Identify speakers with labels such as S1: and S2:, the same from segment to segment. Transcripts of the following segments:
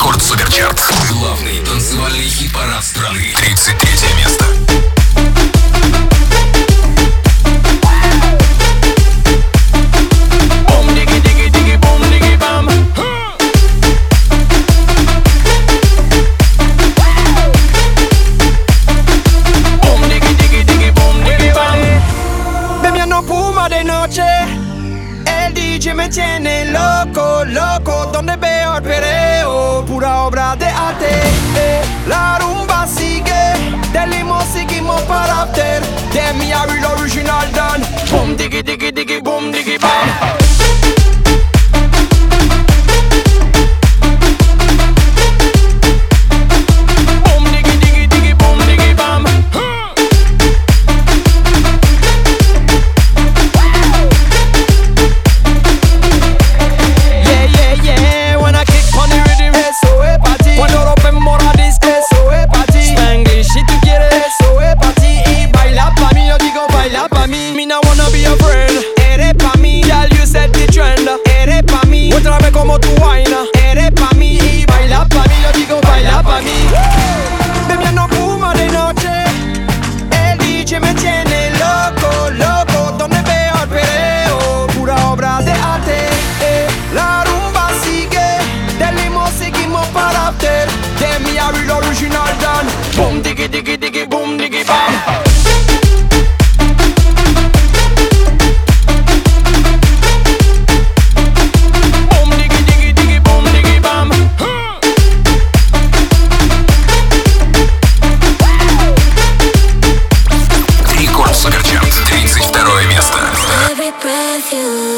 S1: Рекорд Суперчарт. Главный танцевальный хит-парад страны. 33 место.
S2: late. Eh. La rumba sigue, del limo seguimos para after. Damn, me a real original done. Boom, diggy, diggy, diggy, boom, diggy, bam.
S3: with you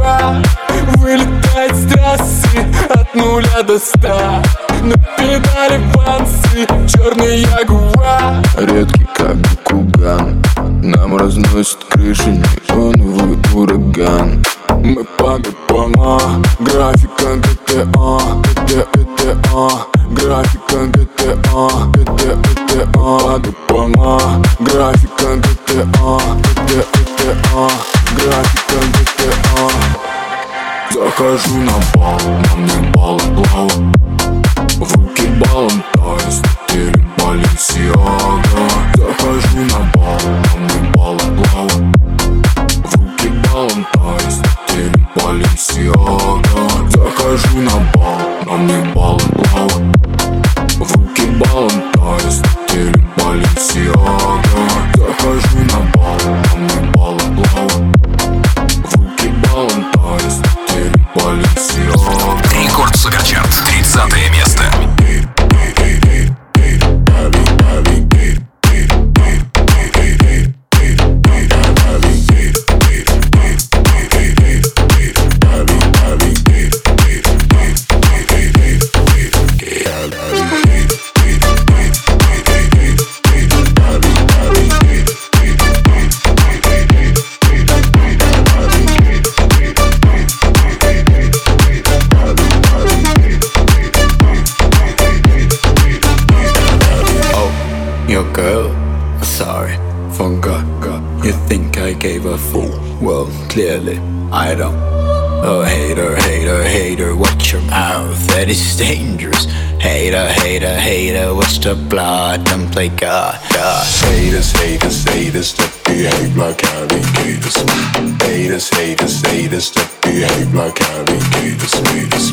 S4: судьба Вылетать с трассы от нуля до ста. На педали панцы черный ягуар Редкий как куган Нам разносит крыши неоновый ураган. Мы пады пома Графика GTA, GTA, GTA Графика GTA, GTA, GTA Пады пома Графика Хожу на бал, на мой бал, лава
S5: Hater, hater, watch the blood, don't play God, God.
S6: Haters, haters, haters that behave like alligators. Haters, haters, haters that behave like alligators.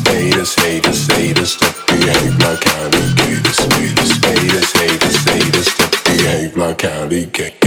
S6: Haters, haters, haters that behave like alligators. Haters, haters, haters that behave like alligators.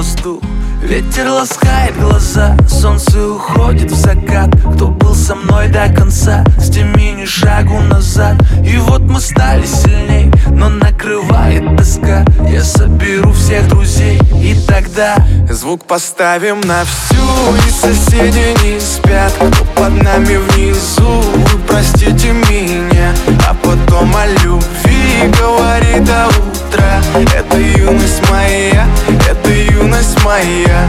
S7: Воздух. Ветер ласкает глаза, солнце уходит в закат. Кто был со мной до конца, сними ни шагу назад. И вот мы стали сильней, но накрывает тоска. Я соберу всех друзей и тогда
S8: Звук поставим на всю, и соседи не спят Кто под нами внизу, вы простите меня А потом о любви говори до утра Это юность моя, это юность моя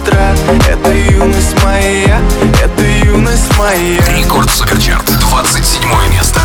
S8: утра Это юность моя Это юность моя.
S1: Рекорд Суперчарт, 27 место.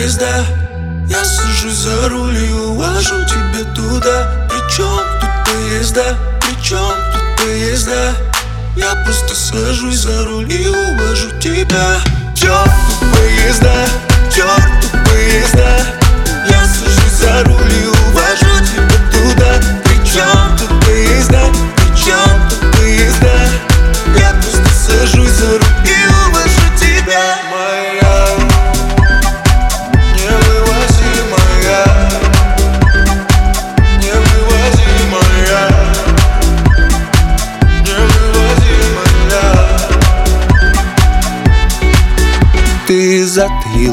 S9: поезда Я сажусь за руль и увожу тебя туда. Причем тут поезда, причем тут поезда? Я просто сажусь за руль и увожу тебя. Черт поезда, черт поезда. Я сажусь за руль и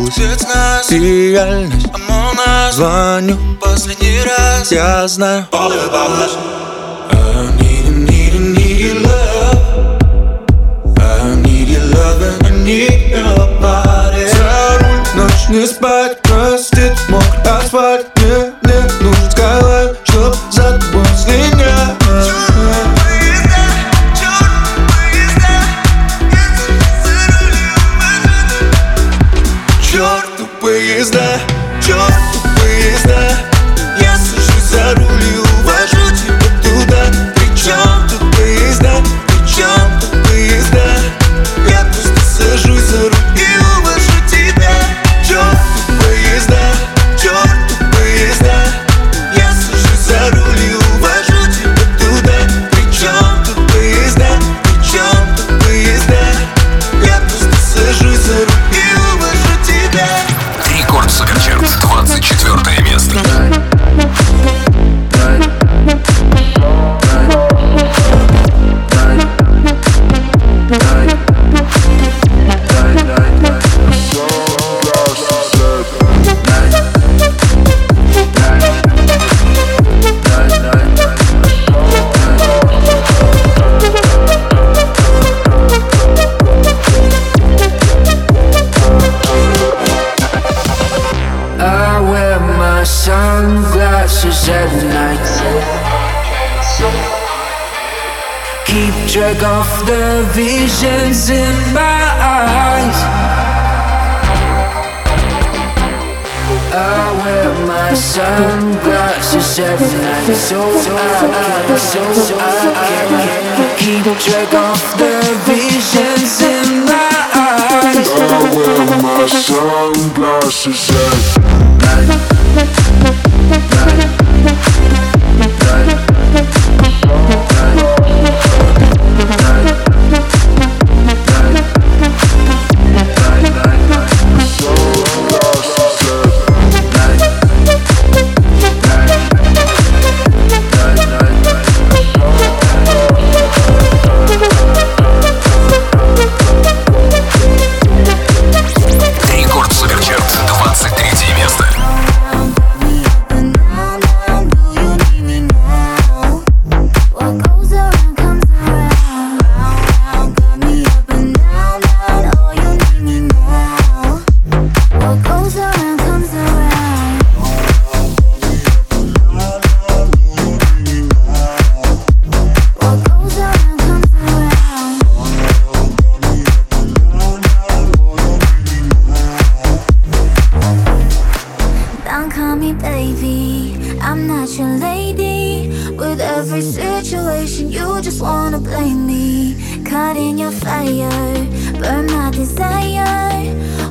S9: грусть Реальность. Звоню. Последний раз. Я знаю. All about us I need, need, need your love. I need your love and I need your body. За не спать. Простит мокрый асфальт, нет
S10: every situation, you just wanna blame me. Caught in your fire, burn my desire.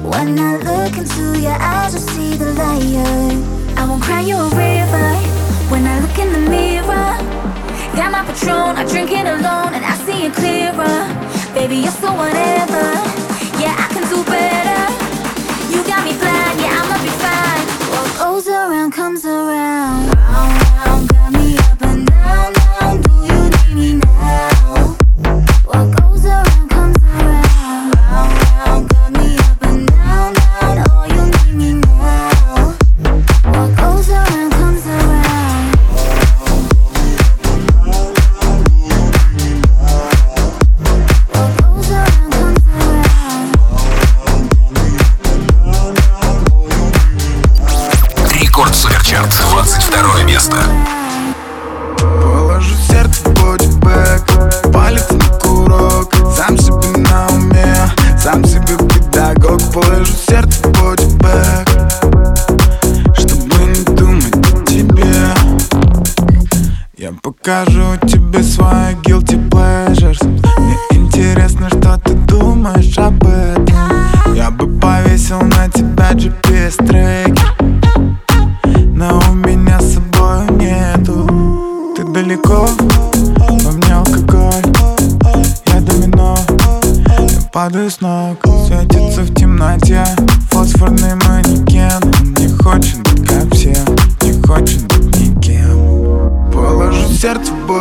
S10: When I look into your eyes, I see the liar. I won't cry you a river when I look in the mirror. Got my patron, I drink it alone, and I see it clearer. Baby, you're so whatever. Yeah, I can do better. You got me blind, yeah, I'ma be fine. What goes around comes around. round, round.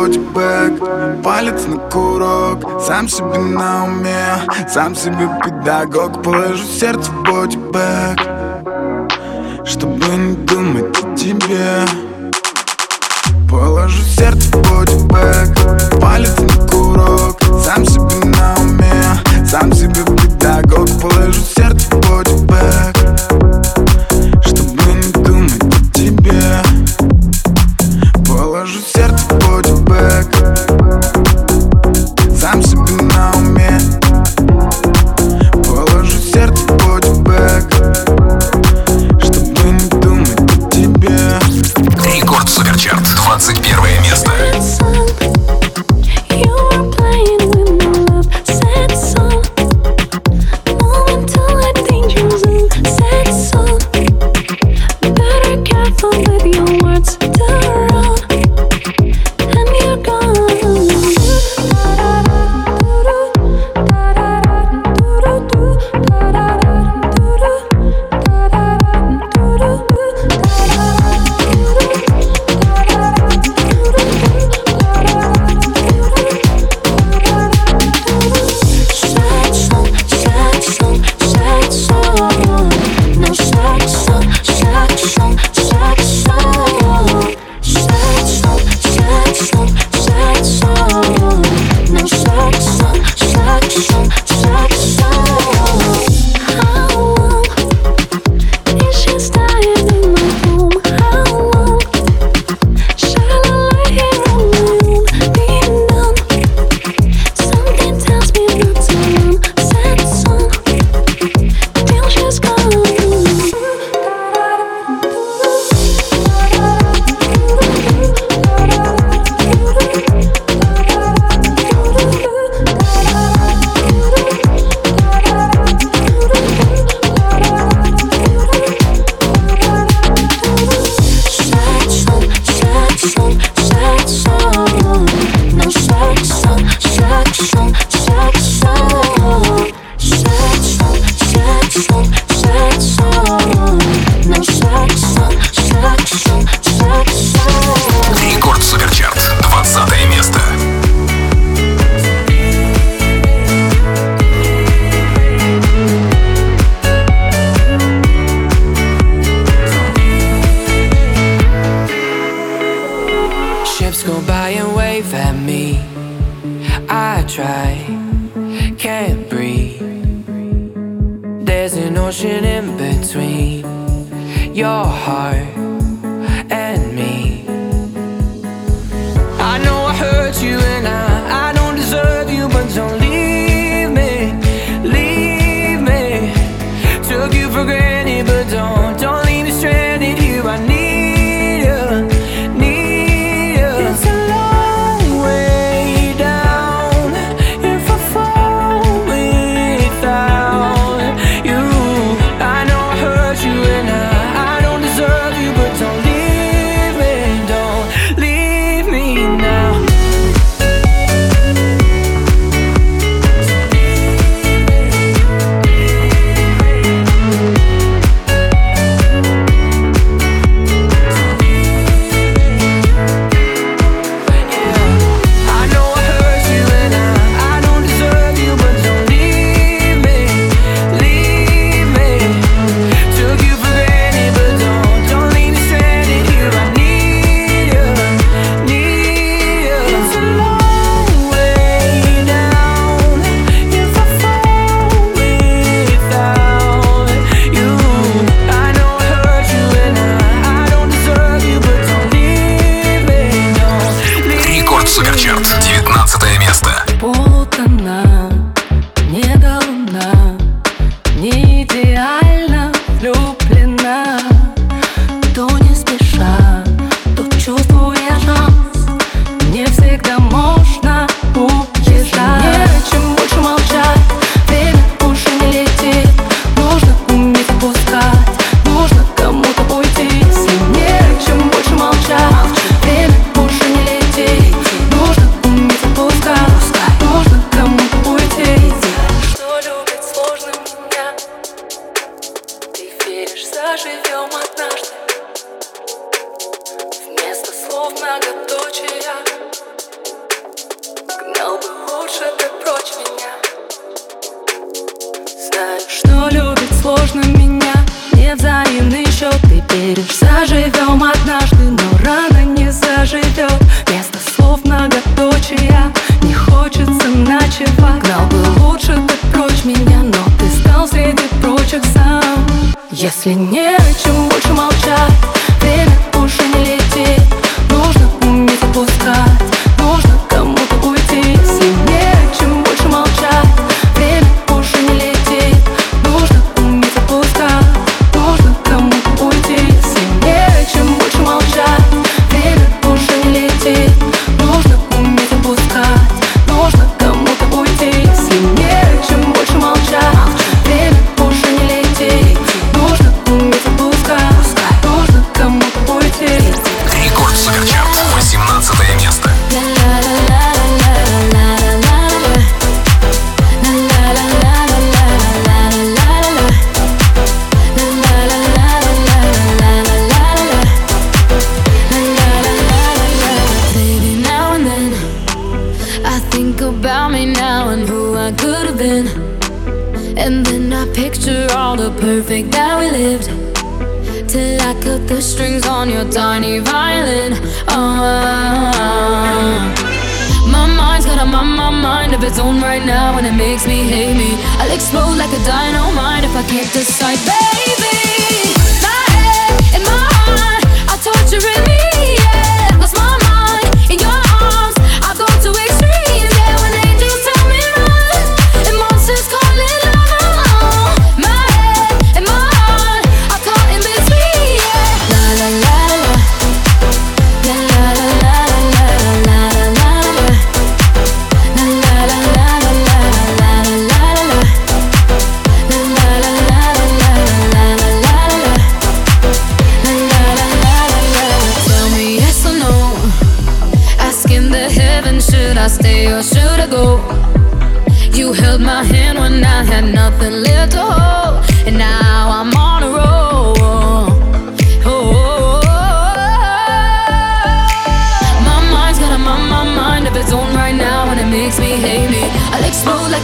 S11: лоучбэк Палец на курок. Сам себе на уме. Сам себе педагог. Положу сердце в body bag Чтобы не думать о тебе.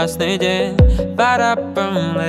S12: last nece Para pumle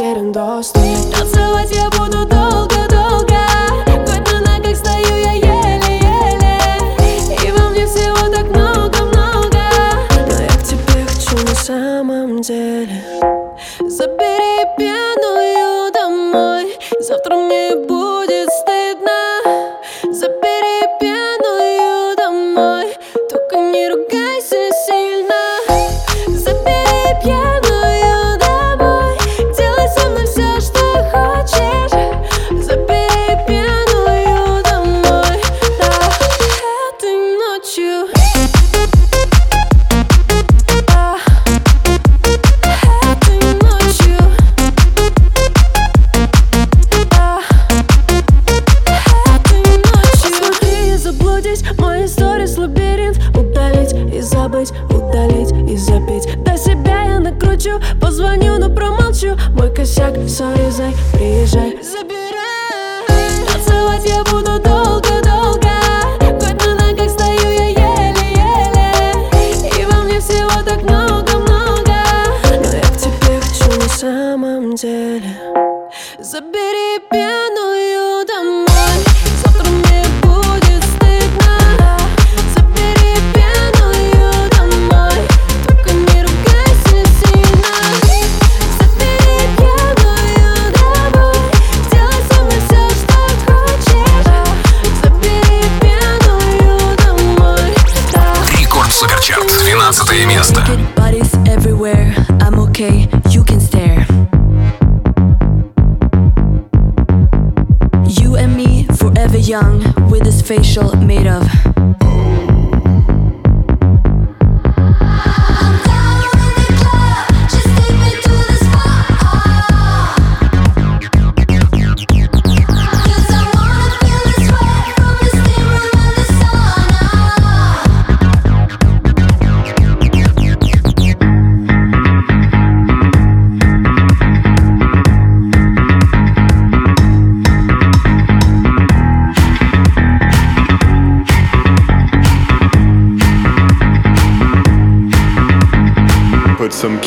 S13: ser en dos, tres.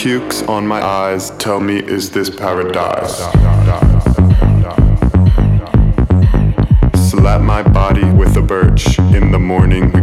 S14: pukes on my eyes. Tell me, is this paradise? Slap my body with a birch in the morning.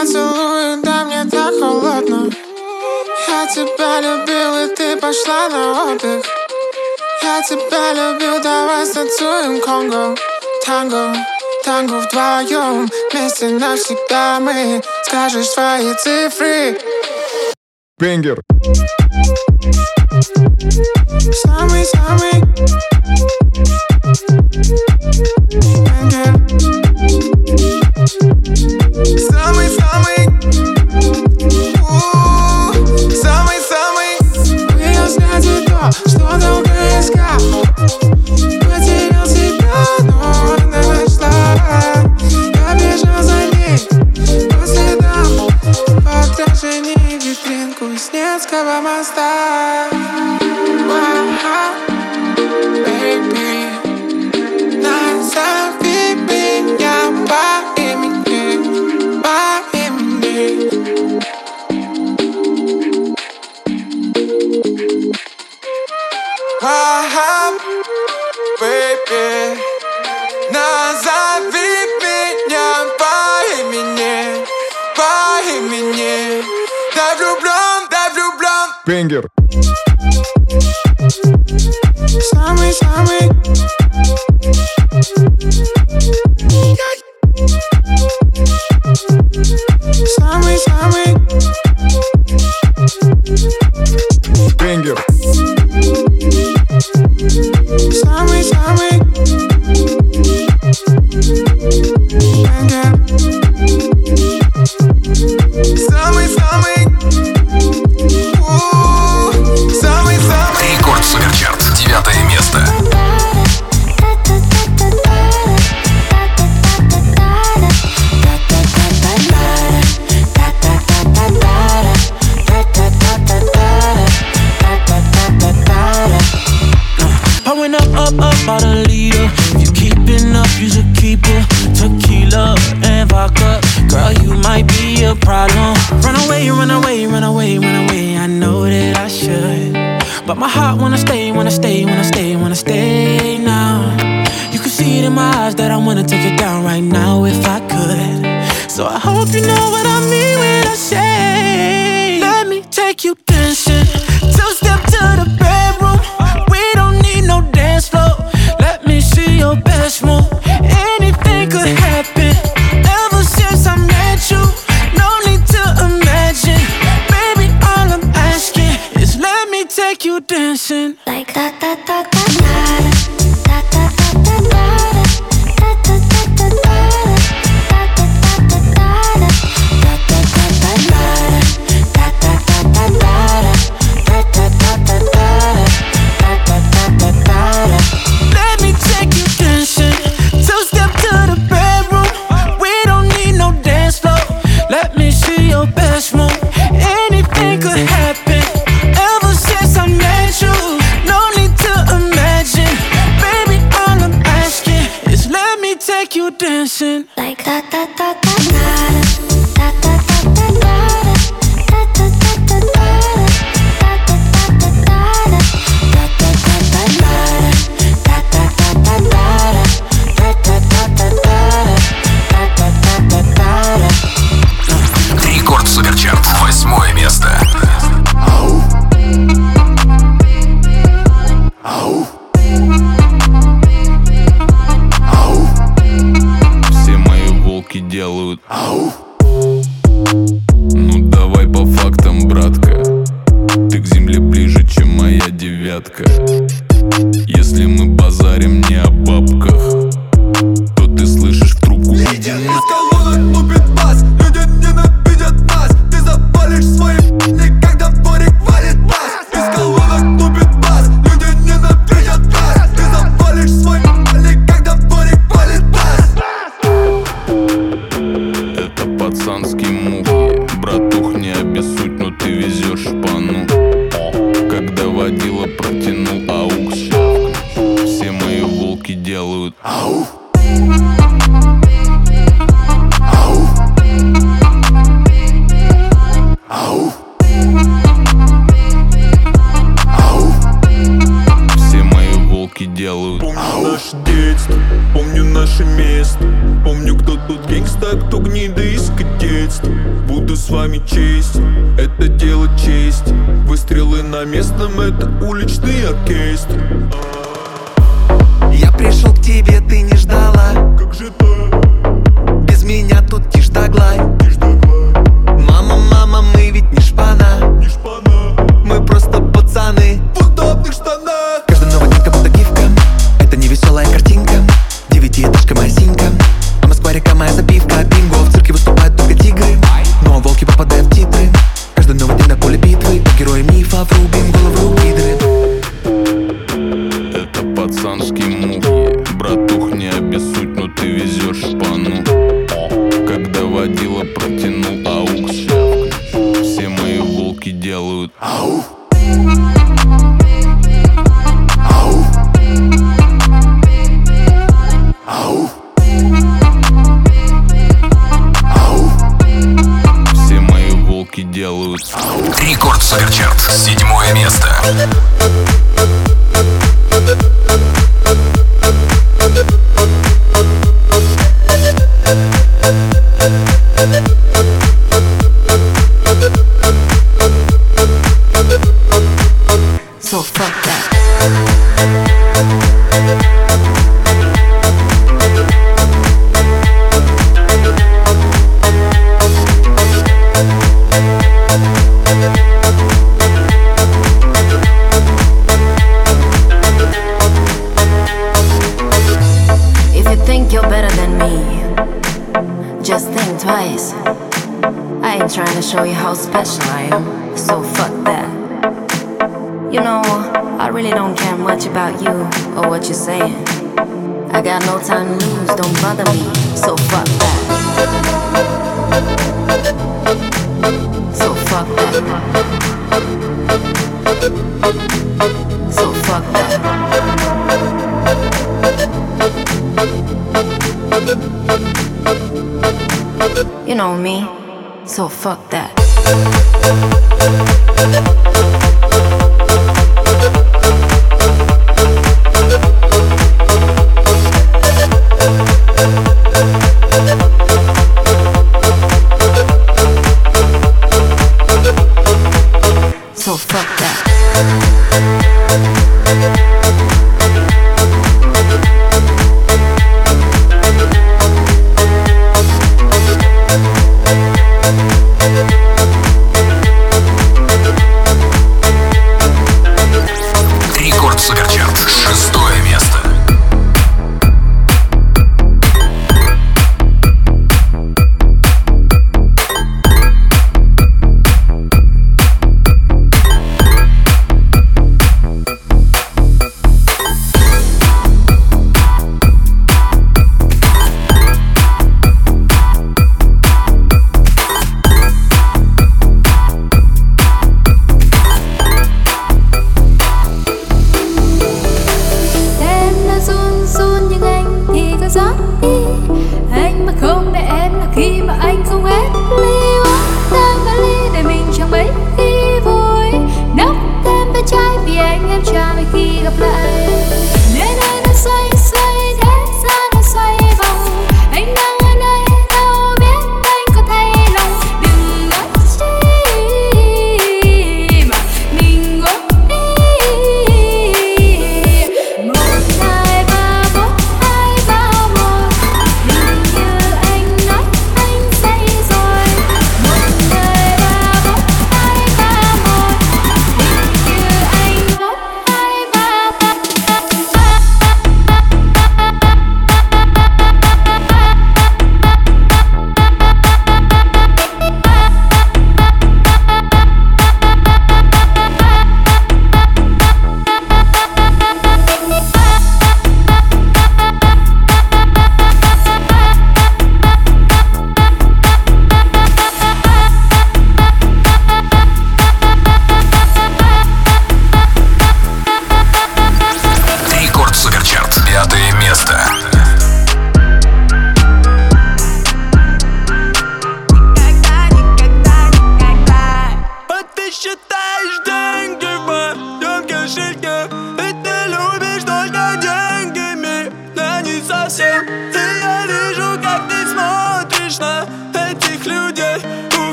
S15: поцелуй, да мне так холодно. Я тебя любил, и ты пошла на отдых. Я тебя любил, давай станцуем конго. Танго, танго вдвоем Вместе навсегда мы. Скажешь свои цифры. Бенгер Самый-самый.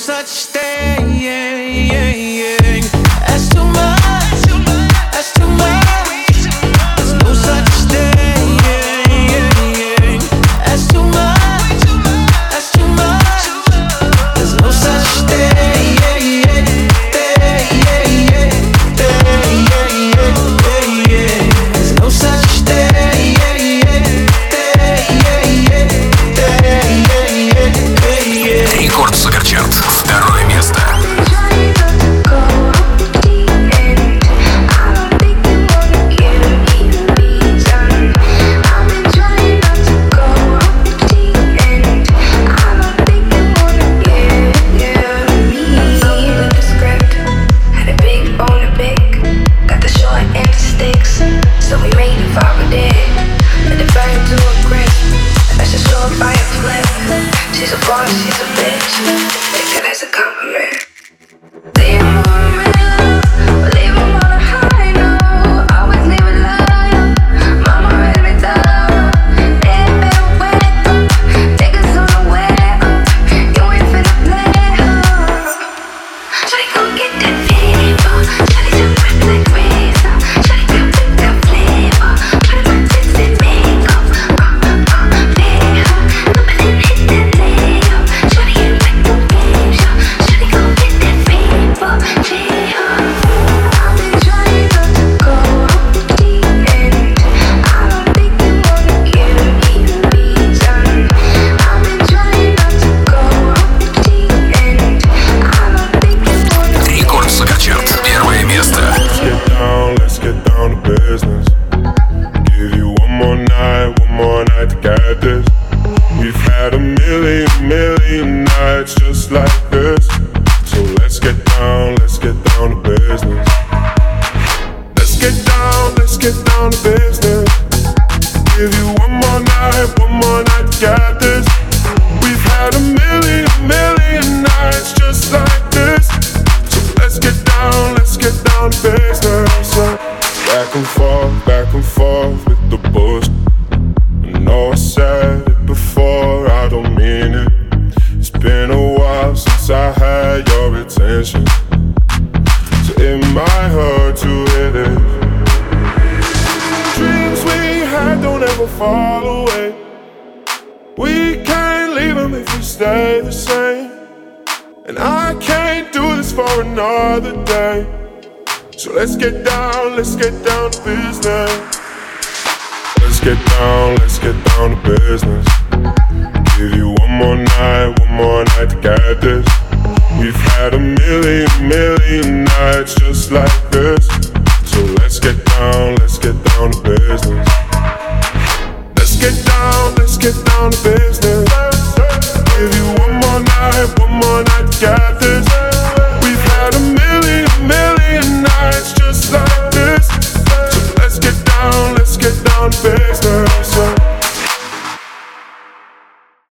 S7: Such thing